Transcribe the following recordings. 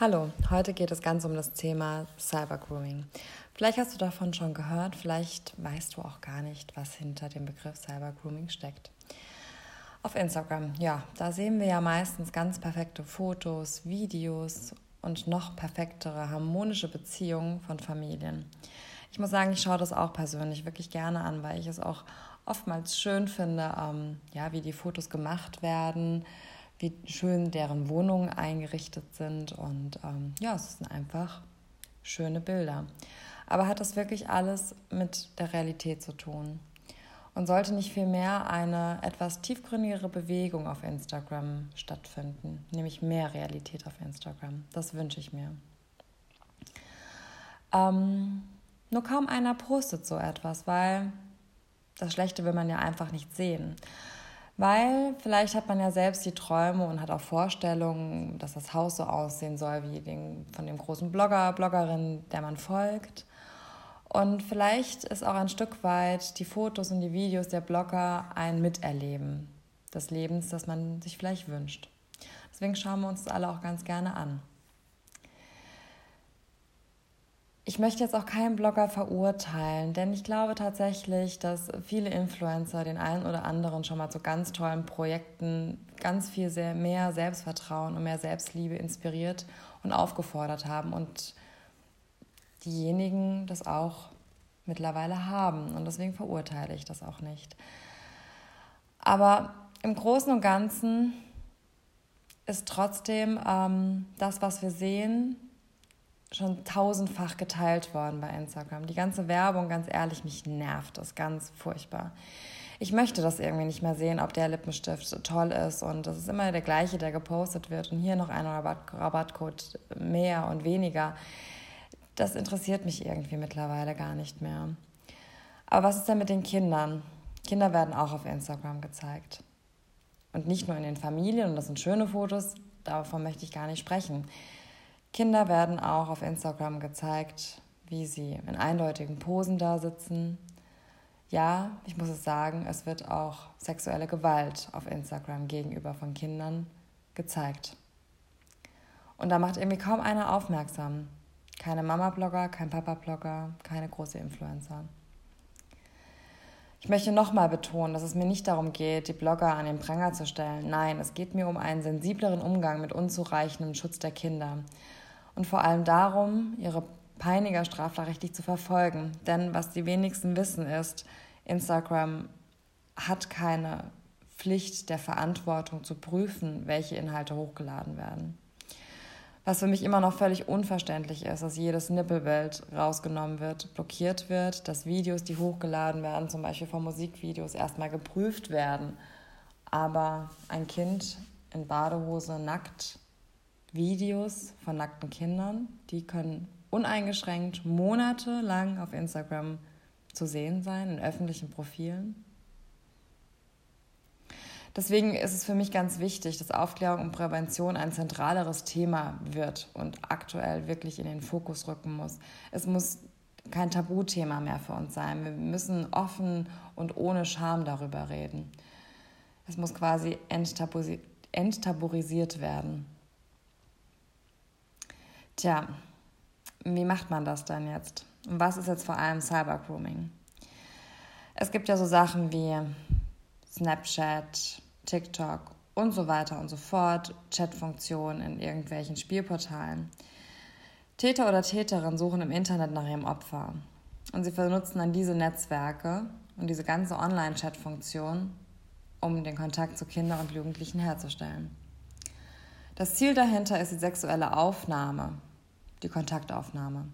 Hallo, heute geht es ganz um das Thema Cybergrooming. Vielleicht hast du davon schon gehört, vielleicht weißt du auch gar nicht, was hinter dem Begriff Cybergrooming steckt. Auf Instagram, ja, da sehen wir ja meistens ganz perfekte Fotos, Videos und noch perfektere harmonische Beziehungen von Familien. Ich muss sagen, ich schaue das auch persönlich wirklich gerne an, weil ich es auch oftmals schön finde, ähm, ja, wie die Fotos gemacht werden, wie schön deren Wohnungen eingerichtet sind. Und ähm, ja, es sind einfach schöne Bilder. Aber hat das wirklich alles mit der Realität zu tun? Und sollte nicht vielmehr eine etwas tiefgründigere Bewegung auf Instagram stattfinden, nämlich mehr Realität auf Instagram? Das wünsche ich mir. Ähm, nur kaum einer postet so etwas, weil das Schlechte will man ja einfach nicht sehen. Weil vielleicht hat man ja selbst die Träume und hat auch Vorstellungen, dass das Haus so aussehen soll wie den, von dem großen Blogger, Bloggerin, der man folgt. Und vielleicht ist auch ein Stück weit die Fotos und die Videos der Blogger ein Miterleben des Lebens, das man sich vielleicht wünscht. Deswegen schauen wir uns das alle auch ganz gerne an. Ich möchte jetzt auch keinen Blogger verurteilen, denn ich glaube tatsächlich, dass viele Influencer den einen oder anderen schon mal zu ganz tollen Projekten ganz viel sehr mehr Selbstvertrauen und mehr Selbstliebe inspiriert und aufgefordert haben und diejenigen das auch mittlerweile haben und deswegen verurteile ich das auch nicht. Aber im Großen und Ganzen ist trotzdem ähm, das, was wir sehen, schon tausendfach geteilt worden bei Instagram. Die ganze Werbung, ganz ehrlich, mich nervt das ganz furchtbar. Ich möchte das irgendwie nicht mehr sehen, ob der Lippenstift toll ist und das ist immer der gleiche, der gepostet wird und hier noch ein Rabatt, Rabattcode mehr und weniger. Das interessiert mich irgendwie mittlerweile gar nicht mehr. Aber was ist denn mit den Kindern? Kinder werden auch auf Instagram gezeigt. Und nicht nur in den Familien, und das sind schöne Fotos, davon möchte ich gar nicht sprechen. Kinder werden auch auf Instagram gezeigt, wie sie in eindeutigen Posen da sitzen. Ja, ich muss es sagen, es wird auch sexuelle Gewalt auf Instagram gegenüber von Kindern gezeigt. Und da macht irgendwie kaum einer aufmerksam. Keine Mama-Blogger, kein Papa-Blogger, keine große Influencer. Ich möchte nochmal betonen, dass es mir nicht darum geht, die Blogger an den Pranger zu stellen. Nein, es geht mir um einen sensibleren Umgang mit unzureichendem Schutz der Kinder und vor allem darum, ihre Peiniger strafrechtlich zu verfolgen. Denn was die wenigsten wissen ist, Instagram hat keine Pflicht der Verantwortung zu prüfen, welche Inhalte hochgeladen werden. Was für mich immer noch völlig unverständlich ist, dass jedes Nippelbild rausgenommen wird, blockiert wird, dass Videos, die hochgeladen werden, zum Beispiel von Musikvideos, erstmal geprüft werden. Aber ein Kind in Badehose nackt Videos von nackten Kindern. Die können uneingeschränkt monatelang auf Instagram zu sehen sein, in öffentlichen Profilen. Deswegen ist es für mich ganz wichtig, dass Aufklärung und Prävention ein zentraleres Thema wird und aktuell wirklich in den Fokus rücken muss. Es muss kein Tabuthema mehr für uns sein. Wir müssen offen und ohne Scham darüber reden. Es muss quasi enttabuisiert werden. Tja, wie macht man das dann jetzt? Und was ist jetzt vor allem Cybergrooming? Es gibt ja so Sachen wie Snapchat, TikTok und so weiter und so fort, Chatfunktionen in irgendwelchen Spielportalen. Täter oder Täterinnen suchen im Internet nach ihrem Opfer und sie benutzen dann diese Netzwerke und diese ganze Online-Chat-Funktion, um den Kontakt zu Kindern und Jugendlichen herzustellen. Das Ziel dahinter ist die sexuelle Aufnahme die Kontaktaufnahme.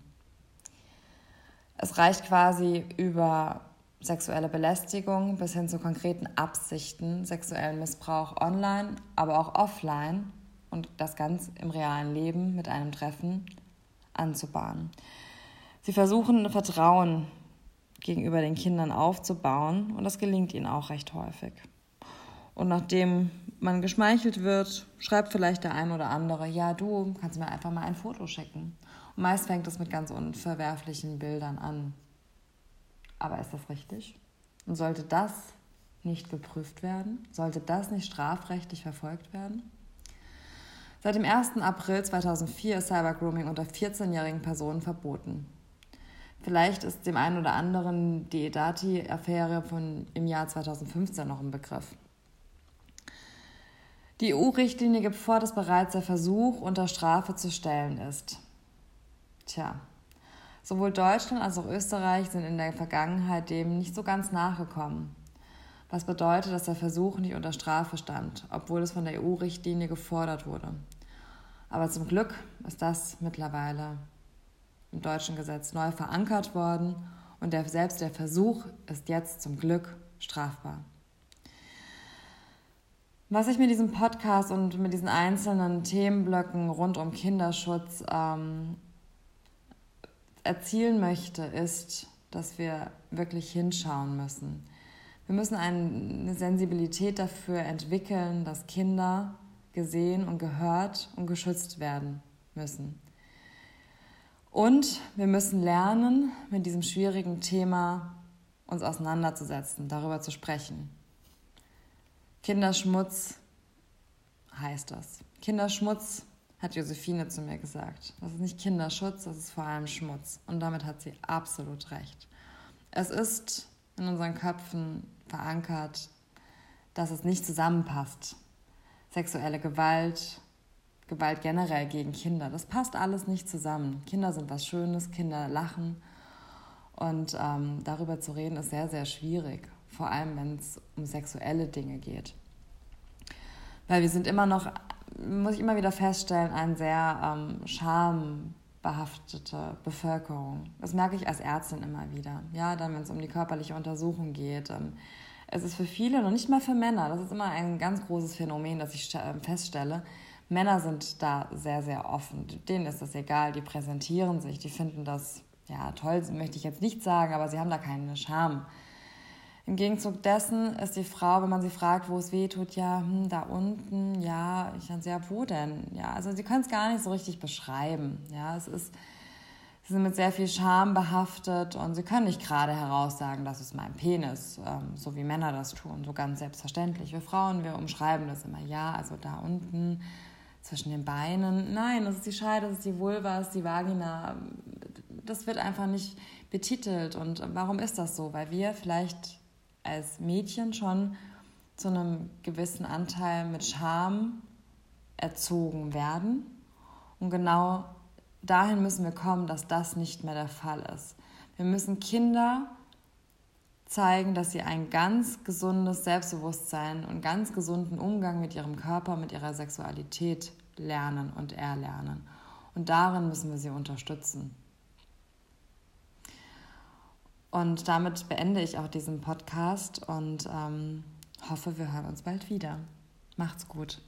Es reicht quasi über sexuelle Belästigung bis hin zu konkreten Absichten, sexuellen Missbrauch online, aber auch offline und das ganz im realen Leben mit einem Treffen anzubahnen. Sie versuchen Vertrauen gegenüber den Kindern aufzubauen und das gelingt ihnen auch recht häufig. Und nachdem man geschmeichelt wird, schreibt vielleicht der ein oder andere, ja, du kannst mir einfach mal ein Foto schicken. Und meist fängt es mit ganz unverwerflichen Bildern an. Aber ist das richtig? Und sollte das nicht geprüft werden? Sollte das nicht strafrechtlich verfolgt werden? Seit dem 1. April 2004 ist Cybergrooming unter 14-jährigen Personen verboten. Vielleicht ist dem einen oder anderen die Edati-Affäre im Jahr 2015 noch ein Begriff. Die EU-Richtlinie gibt vor, dass bereits der Versuch unter Strafe zu stellen ist. Tja, sowohl Deutschland als auch Österreich sind in der Vergangenheit dem nicht so ganz nachgekommen. Was bedeutet, dass der Versuch nicht unter Strafe stand, obwohl es von der EU-Richtlinie gefordert wurde. Aber zum Glück ist das mittlerweile im deutschen Gesetz neu verankert worden und der, selbst der Versuch ist jetzt zum Glück strafbar. Was ich mit diesem Podcast und mit diesen einzelnen Themenblöcken rund um Kinderschutz ähm, erzielen möchte, ist, dass wir wirklich hinschauen müssen. Wir müssen eine Sensibilität dafür entwickeln, dass Kinder gesehen und gehört und geschützt werden müssen. Und wir müssen lernen, mit diesem schwierigen Thema uns auseinanderzusetzen, darüber zu sprechen. Kinderschmutz heißt das. Kinderschmutz hat Josephine zu mir gesagt. Das ist nicht Kinderschutz, das ist vor allem Schmutz. Und damit hat sie absolut recht. Es ist in unseren Köpfen verankert, dass es nicht zusammenpasst sexuelle Gewalt, Gewalt generell gegen Kinder. Das passt alles nicht zusammen. Kinder sind was Schönes, Kinder lachen. Und ähm, darüber zu reden ist sehr, sehr schwierig, vor allem wenn es um sexuelle Dinge geht. Weil wir sind immer noch, muss ich immer wieder feststellen, eine sehr ähm, schambehaftete Bevölkerung. Das merke ich als Ärztin immer wieder. Ja, dann, wenn es um die körperliche Untersuchung geht. Ähm, es ist für viele, noch nicht mal für Männer, das ist immer ein ganz großes Phänomen, das ich äh, feststelle. Männer sind da sehr, sehr offen. Denen ist das egal, die präsentieren sich, die finden das, ja, toll, möchte ich jetzt nicht sagen, aber sie haben da keine Scham. Im Gegenzug dessen ist die Frau, wenn man sie fragt, wo es weh tut, ja, hm, da unten, ja, ich dann sehr, wo denn? Ja, also sie können es gar nicht so richtig beschreiben. Ja, es ist, Sie sind mit sehr viel Scham behaftet und sie können nicht gerade heraussagen, das ist mein Penis, ähm, so wie Männer das tun, so ganz selbstverständlich. Wir Frauen, wir umschreiben das immer, ja, also da unten zwischen den Beinen. Nein, das ist die Scheide, das ist die Vulva, das ist die Vagina. Das wird einfach nicht betitelt. Und warum ist das so? Weil wir vielleicht als Mädchen schon zu einem gewissen Anteil mit Scham erzogen werden. Und genau dahin müssen wir kommen, dass das nicht mehr der Fall ist. Wir müssen Kinder zeigen, dass sie ein ganz gesundes Selbstbewusstsein und ganz gesunden Umgang mit ihrem Körper, mit ihrer Sexualität lernen und erlernen. Und darin müssen wir sie unterstützen. Und damit beende ich auch diesen Podcast und ähm, hoffe, wir hören uns bald wieder. Macht's gut.